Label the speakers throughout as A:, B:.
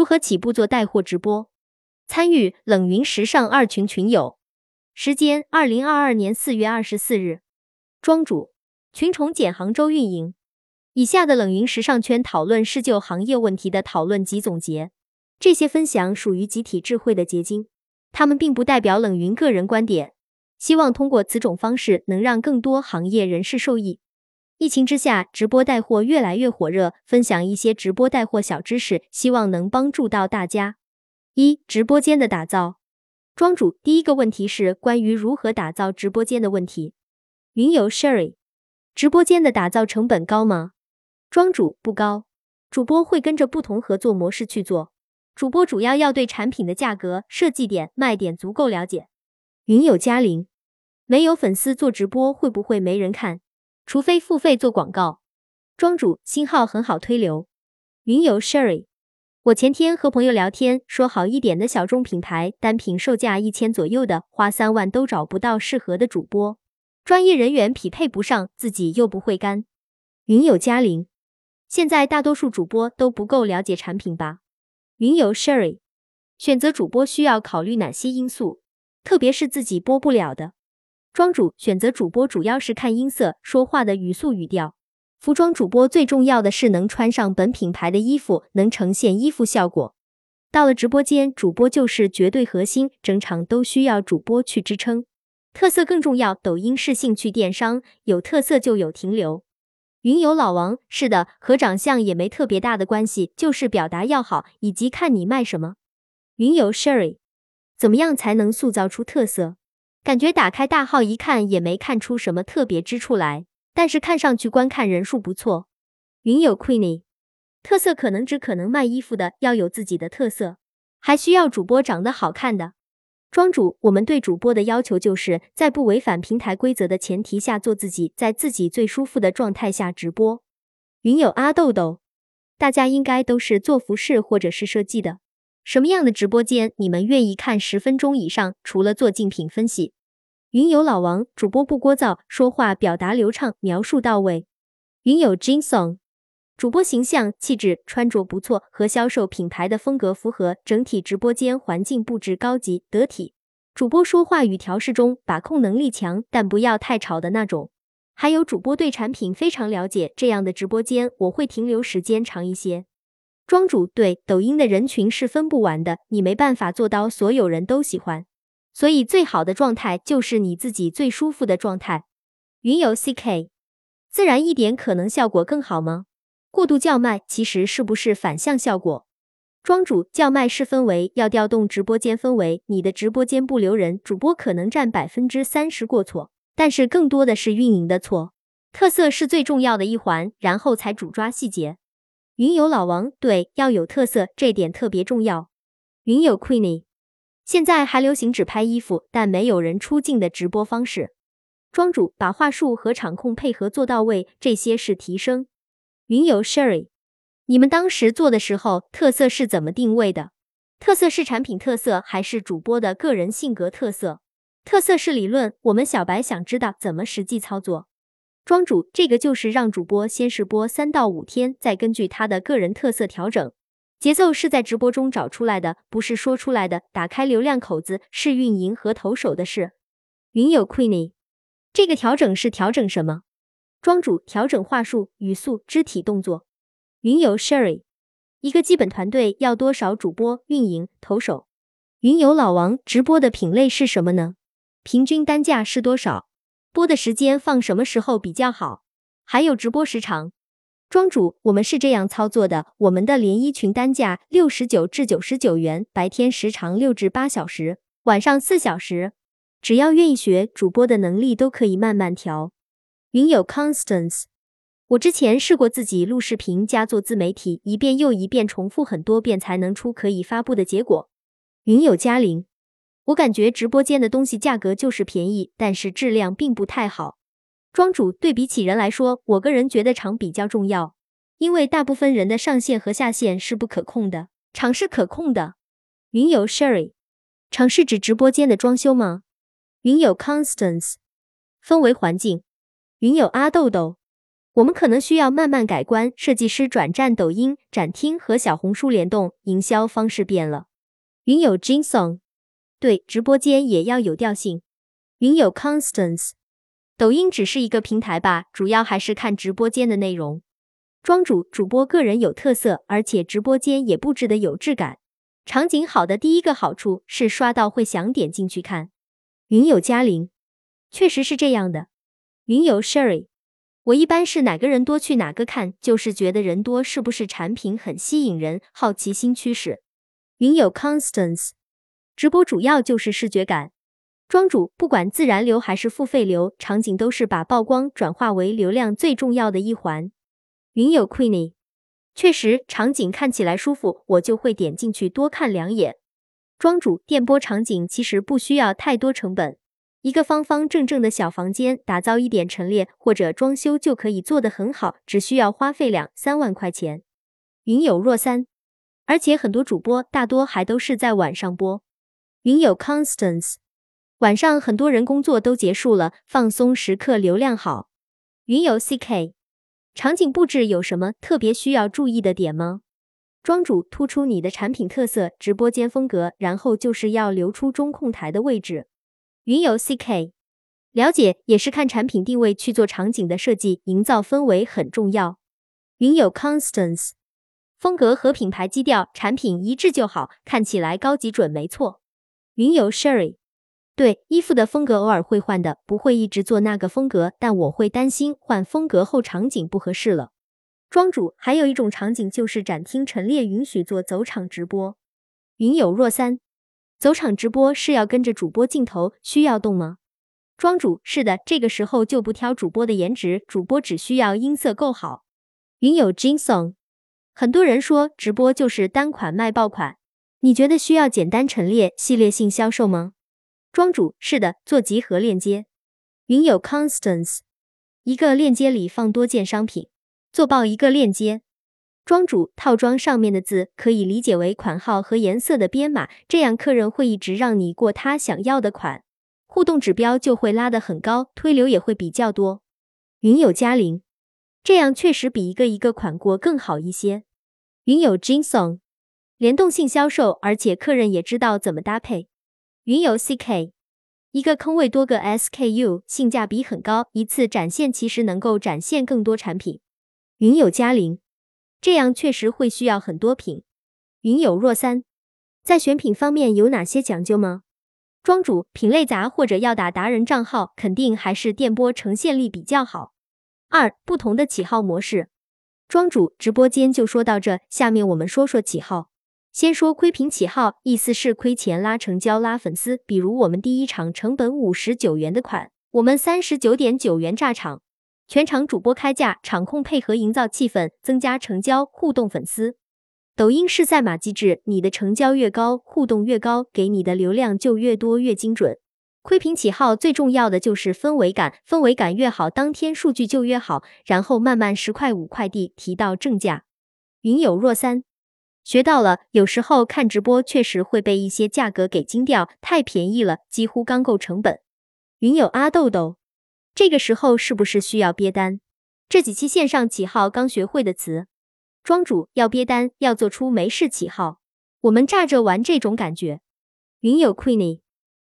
A: 如何起步做带货直播？参与冷云时尚二群群友，时间二零二二年四月二十四日。庄主群宠简杭州运营。以下的冷云时尚圈讨论是就行业问题的讨论及总结，这些分享属于集体智慧的结晶，他们并不代表冷云个人观点。希望通过此种方式能让更多行业人士受益。疫情之下，直播带货越来越火热，分享一些直播带货小知识，希望能帮助到大家。一、直播间的打造。庄主第一个问题是关于如何打造直播间的问题。云游 Sherry，直播间的打造成本高吗？庄主不高，主播会跟着不同合作模式去做。主播主要要对产品的价格、设计点、卖点足够了解。云友嘉玲，没有粉丝做直播会不会没人看？除非付费做广告，庄主新号很好推流。云游 Sherry，我前天和朋友聊天，说好一点的小众品牌，单品售价一千左右的，花三万都找不到适合的主播，专业人员匹配不上，自己又不会干。云友嘉玲，现在大多数主播都不够了解产品吧？云游 Sherry，选择主播需要考虑哪些因素？特别是自己播不了的。庄主选择主播主要是看音色、说话的语速、语调。服装主播最重要的是能穿上本品牌的衣服，能呈现衣服效果。到了直播间，主播就是绝对核心，整场都需要主播去支撑。特色更重要，抖音是兴趣电商，有特色就有停留。云游老王是的，和长相也没特别大的关系，就是表达要好，以及看你卖什么。云游 Sherry，怎么样才能塑造出特色？感觉打开大号一看也没看出什么特别之处来，但是看上去观看人数不错。云有 Queenie，特色可能只可能卖衣服的，要有自己的特色，还需要主播长得好看的。庄主，我们对主播的要求就是在不违反平台规则的前提下做自己，在自己最舒服的状态下直播。云有阿豆豆，大家应该都是做服饰或者是设计的。什么样的直播间你们愿意看十分钟以上？除了做竞品分析，云友老王主播不聒噪，说话表达流畅，描述到位。云友 Jin Song 主播形象气质穿着不错，和销售品牌的风格符合，整体直播间环境布置高级得体。主播说话语调适中，把控能力强，但不要太吵的那种。还有主播对产品非常了解，这样的直播间我会停留时间长一些。庄主对抖音的人群是分不完的，你没办法做到所有人都喜欢，所以最好的状态就是你自己最舒服的状态。云游 CK，自然一点可能效果更好吗？过度叫卖其实是不是反向效果？庄主叫卖是氛围，要调动直播间氛围，你的直播间不留人，主播可能占百分之三十过错，但是更多的是运营的错。特色是最重要的一环，然后才主抓细节。云友老王对要有特色，这点特别重要。云友 Queenie，现在还流行只拍衣服，但没有人出镜的直播方式。庄主把话术和场控配合做到位，这些是提升。云友 Sherry，你们当时做的时候，特色是怎么定位的？特色是产品特色，还是主播的个人性格特色？特色是理论，我们小白想知道怎么实际操作。庄主，这个就是让主播先试播三到五天，再根据他的个人特色调整。节奏是在直播中找出来的，不是说出来的。打开流量口子是运营和投手的事。云友 Queenie，这个调整是调整什么？庄主，调整话术、语速、肢体动作。云友 Sherry，一个基本团队要多少主播、运营、投手？云友老王，直播的品类是什么呢？平均单价是多少？播的时间放什么时候比较好？还有直播时长。庄主，我们是这样操作的：我们的连衣裙单价六十九至九十九元，白天时长六至八小时，晚上四小时。只要愿意学，主播的能力都可以慢慢调。云友 Constance，我之前试过自己录视频加做自媒体，一遍又一遍重复很多遍才能出可以发布的结果。云友嘉玲。我感觉直播间的东西价格就是便宜，但是质量并不太好。庄主对比起人来说，我个人觉得场比较重要，因为大部分人的上限和下限是不可控的，场是可控的。云友 Sherry，场是指直播间的装修吗？云友 Constance，氛围环境。云友阿豆豆，我们可能需要慢慢改观。设计师转战抖音、展厅和小红书联动营销方式变了。云友 Jinson 对，直播间也要有调性。云有 Constance，抖音只是一个平台吧，主要还是看直播间的内容。庄主主播个人有特色，而且直播间也布置的有质感。场景好的第一个好处是刷到会想点进去看。云有嘉玲，确实是这样的。云有 Sherry。我一般是哪个人多去哪个看，就是觉得人多是不是产品很吸引人，好奇心驱使。云有 Constance，直播主要就是视觉感。庄主不管自然流还是付费流，场景都是把曝光转化为流量最重要的一环。云友 Queenie，确实场景看起来舒服，我就会点进去多看两眼。庄主电波场景其实不需要太多成本。一个方方正正的小房间，打造一点陈列或者装修就可以做得很好，只需要花费两三万块钱。云有若三，而且很多主播大多还都是在晚上播。云有 Constance，晚上很多人工作都结束了，放松时刻，流量好。云有 CK，场景布置有什么特别需要注意的点吗？庄主突出你的产品特色、直播间风格，然后就是要留出中控台的位置。云游 CK，了解也是看产品定位去做场景的设计，营造氛围很重要。云友 Constance，风格和品牌基调，产品一致就好，看起来高级准没错。云友 Sherry，对衣服的风格偶尔会换的，不会一直做那个风格，但我会担心换风格后场景不合适了。庄主还有一种场景就是展厅陈列允许做走场直播。云有若三。走场直播是要跟着主播镜头，需要动吗？庄主是的，这个时候就不挑主播的颜值，主播只需要音色够好。云有 Jin Song，很多人说直播就是单款卖爆款，你觉得需要简单陈列、系列性销售吗？庄主是的，做集合链接。云友 Constance，一个链接里放多件商品，做爆一个链接。庄主套装上面的字可以理解为款号和颜色的编码，这样客人会一直让你过他想要的款，互动指标就会拉得很高，推流也会比较多。云友嘉玲，这样确实比一个一个款过更好一些。云友 Jinson 联动性销售，而且客人也知道怎么搭配。云友 CK，一个坑位多个 SKU，性价比很高，一次展现其实能够展现更多产品。云友嘉玲。这样确实会需要很多品。云有若三，在选品方面有哪些讲究吗？庄主品类杂或者要打达人账号，肯定还是电波呈现力比较好。二不同的起号模式，庄主直播间就说到这，下面我们说说起号。先说亏品起号，意思是亏钱拉成交拉粉丝。比如我们第一场成本五十九元的款，我们三十九点九元炸场。全场主播开价，场控配合营造气氛，增加成交互动粉丝。抖音是赛马机制，你的成交越高，互动越高，给你的流量就越多越精准。亏品起号最重要的就是氛围感，氛围感越好，当天数据就越好，然后慢慢十块五块地提到正价。云有若三，学到了。有时候看直播确实会被一些价格给惊掉，太便宜了，几乎刚够成本。云有阿豆豆。这个时候是不是需要憋单？这几期线上起号刚学会的词，庄主要憋单，要做出没事起号，我们炸着玩这种感觉。云友 Queenie，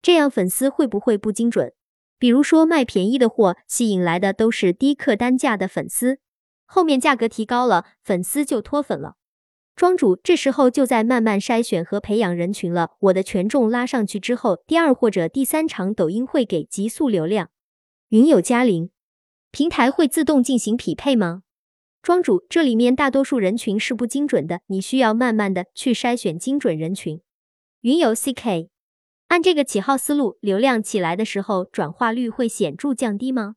A: 这样粉丝会不会不精准？比如说卖便宜的货，吸引来的都是低客单价的粉丝，后面价格提高了，粉丝就脱粉了。庄主这时候就在慢慢筛选和培养人群了。我的权重拉上去之后，第二或者第三场抖音会给极速流量。云友嘉玲，平台会自动进行匹配吗？庄主，这里面大多数人群是不精准的，你需要慢慢的去筛选精准人群。云友 CK，按这个起号思路，流量起来的时候，转化率会显著降低吗？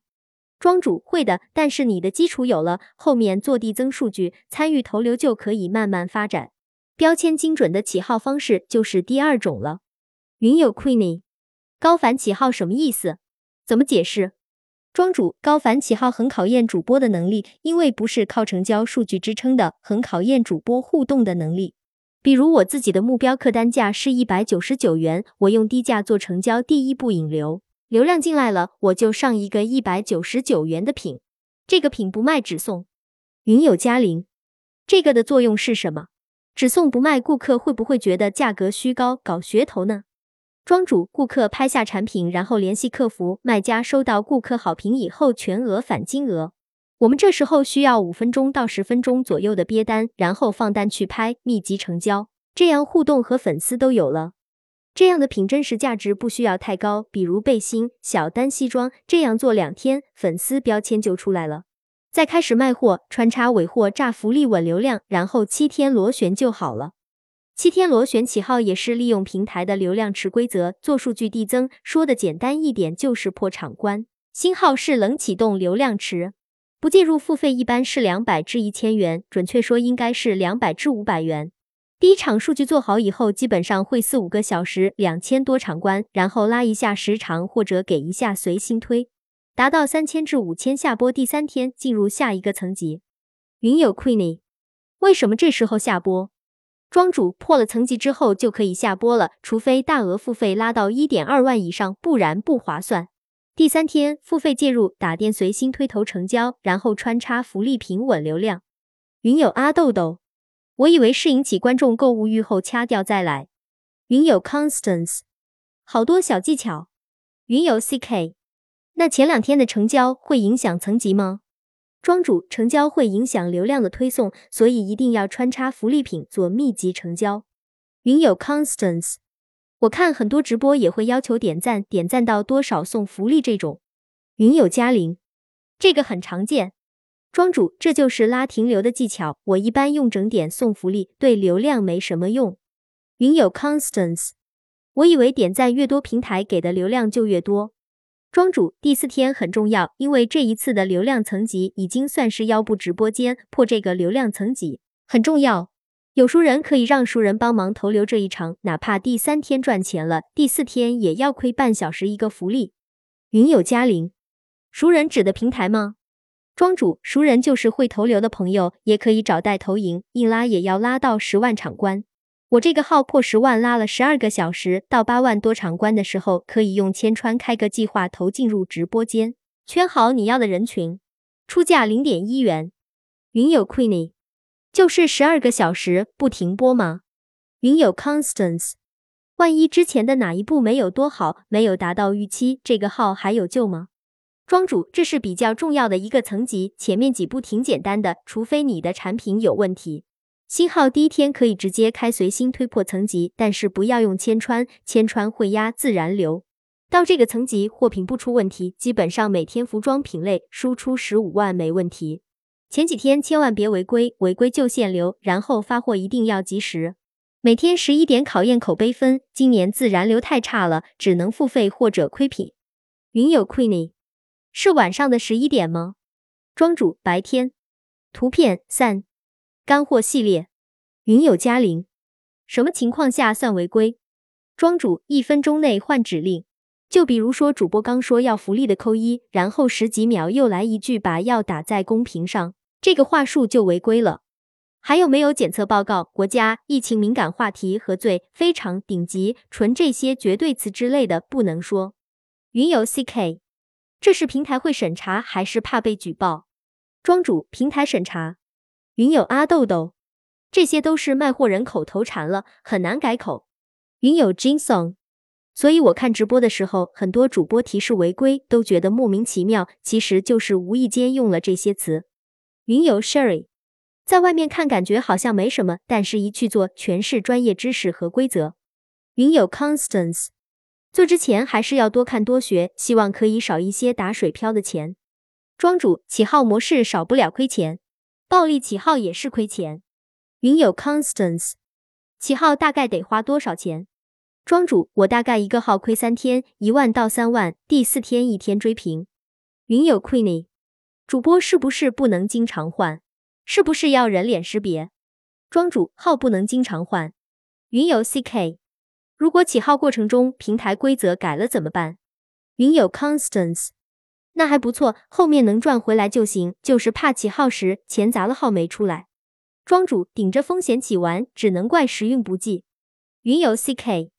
A: 庄主会的，但是你的基础有了，后面做递增数据，参与投流就可以慢慢发展。标签精准的起号方式就是第二种了。云友 Queenie，高反起号什么意思？怎么解释？庄主高反起号很考验主播的能力，因为不是靠成交数据支撑的，很考验主播互动的能力。比如我自己的目标客单价是一百九十九元，我用低价做成交，第一步引流，流量进来了，我就上一个一百九十九元的品。这个品不卖只送。云有嘉玲，这个的作用是什么？只送不卖，顾客会不会觉得价格虚高，搞噱头呢？庄主，顾客拍下产品，然后联系客服，卖家收到顾客好评以后，全额返金额。我们这时候需要五分钟到十分钟左右的憋单，然后放单去拍，密集成交，这样互动和粉丝都有了。这样的品真实价值不需要太高，比如背心、小单西装，这样做两天，粉丝标签就出来了。再开始卖货，穿插尾货，炸福利稳流量，然后七天螺旋就好了。七天螺旋起号也是利用平台的流量池规则做数据递增，说的简单一点就是破场关。新号是冷启动流量池，不介入付费一般是两百至一千元，准确说应该是两百至五百元。第一场数据做好以后，基本上会四五个小时，两千多场关，然后拉一下时长或者给一下随心推，达到三千至五千下播。第三天进入下一个层级。云友 Queenie，为什么这时候下播？庄主破了层级之后就可以下播了，除非大额付费拉到一点二万以上，不然不划算。第三天付费介入，打电随心推头成交，然后穿插福利平稳流量。云友阿豆豆。我以为是引起观众购物欲后掐掉再来。云友 Constance，好多小技巧。云友 CK，那前两天的成交会影响层级吗？庄主，成交会影响流量的推送，所以一定要穿插福利品做密集成交。云友 Constance，我看很多直播也会要求点赞，点赞到多少送福利这种。云友嘉玲，这个很常见。庄主，这就是拉停留的技巧。我一般用整点送福利，对流量没什么用。云友 Constance，我以为点赞越多，平台给的流量就越多。庄主，第四天很重要，因为这一次的流量层级已经算是腰部直播间破这个流量层级，很重要。有熟人可以让熟人帮忙投流这一场，哪怕第三天赚钱了，第四天也要亏半小时一个福利。云友嘉玲，熟人指的平台吗？庄主，熟人就是会投流的朋友，也可以找代投营，一拉也要拉到十万场关。我这个号破十万，拉了十二个小时，到八万多场关的时候，可以用千川开个计划投进入直播间，圈好你要的人群，出价零点一元。云友 Queenie，就是十二个小时不停播吗？云友 Constance，万一之前的哪一步没有多好，没有达到预期，这个号还有救吗？庄主，这是比较重要的一个层级，前面几步挺简单的，除非你的产品有问题。新号第一天可以直接开随心推破层级，但是不要用千川，千川会压自然流。到这个层级，货品不出问题，基本上每天服装品类输出十五万没问题。前几天千万别违规，违规就限流，然后发货一定要及时。每天十一点考验口碑分，今年自然流太差了，只能付费或者亏品。云有 Queenie。是晚上的十一点吗？庄主白天。图片三，干货系列。云友嘉玲，什么情况下算违规？庄主一分钟内换指令。就比如说主播刚说要福利的扣一，然后十几秒又来一句把要打在公屏上，这个话术就违规了。还有没有检测报告？国家疫情敏感话题和最非常顶级纯这些绝对词之类的不能说。云友 CK。这是平台会审查，还是怕被举报？庄主，平台审查。云友阿豆豆，这些都是卖货人口头禅了，很难改口。云友 Jinsong，所以我看直播的时候，很多主播提示违规，都觉得莫名其妙，其实就是无意间用了这些词。云友 Sherry，在外面看感觉好像没什么，但是一去做，全是专业知识和规则。云友 Constance。做之前还是要多看多学，希望可以少一些打水漂的钱。庄主起号模式少不了亏钱，暴力起号也是亏钱。云友 Constance，起号大概得花多少钱？庄主，我大概一个号亏三天，一万到三万，第四天一天追平。云友 Queenie，主播是不是不能经常换？是不是要人脸识别？庄主号不能经常换。云友 CK。如果起号过程中平台规则改了怎么办？云有 Constance，那还不错，后面能赚回来就行，就是怕起号时钱砸了号没出来。庄主顶着风险起完，只能怪时运不济。云有 CK，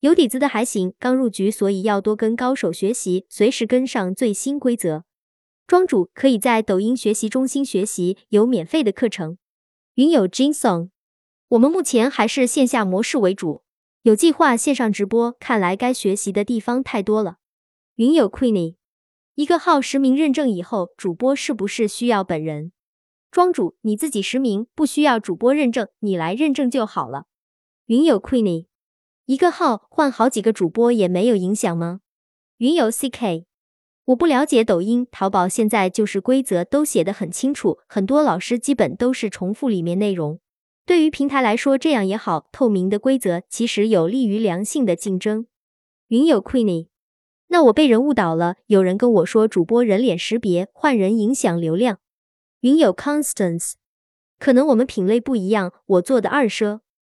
A: 有底子的还行，刚入局所以要多跟高手学习，随时跟上最新规则。庄主可以在抖音学习中心学习，有免费的课程。云有 Jin Song，我们目前还是线下模式为主，有计划线上直播，看来该学习的地方太多了。云友 Queenie，一个号实名认证以后，主播是不是需要本人？庄主你自己实名，不需要主播认证，你来认证就好了。云友 Queenie，一个号换好几个主播也没有影响吗？云友 CK。我不了解抖音、淘宝，现在就是规则都写得很清楚，很多老师基本都是重复里面内容。对于平台来说，这样也好，透明的规则其实有利于良性的竞争。云友 Queenie，那我被人误导了，有人跟我说主播人脸识别换人影响流量。云友 Constance，可能我们品类不一样，我做的二奢，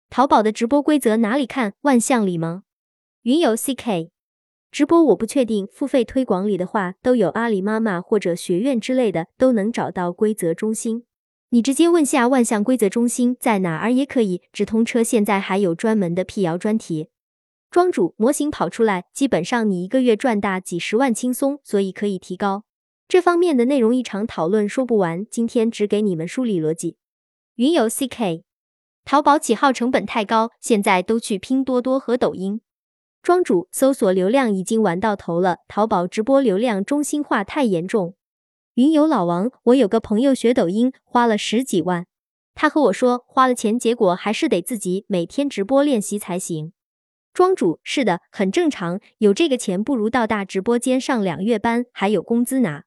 A: 淘宝的直播规则哪里看？万象里吗？云友 CK。直播我不确定，付费推广里的话都有阿里妈妈或者学院之类的，都能找到规则中心。你直接问下万象规则中心在哪儿也可以。直通车现在还有专门的辟谣专题。庄主模型跑出来，基本上你一个月赚大几十万轻松，所以可以提高这方面的内容，一场讨论说不完。今天只给你们梳理逻辑。云游 CK，淘宝起号成本太高，现在都去拼多多和抖音。庄主搜索流量已经玩到头了，淘宝直播流量中心化太严重。云游老王，我有个朋友学抖音花了十几万，他和我说花了钱，结果还是得自己每天直播练习才行。庄主是的，很正常，有这个钱不如到大直播间上两月班，还有工资拿。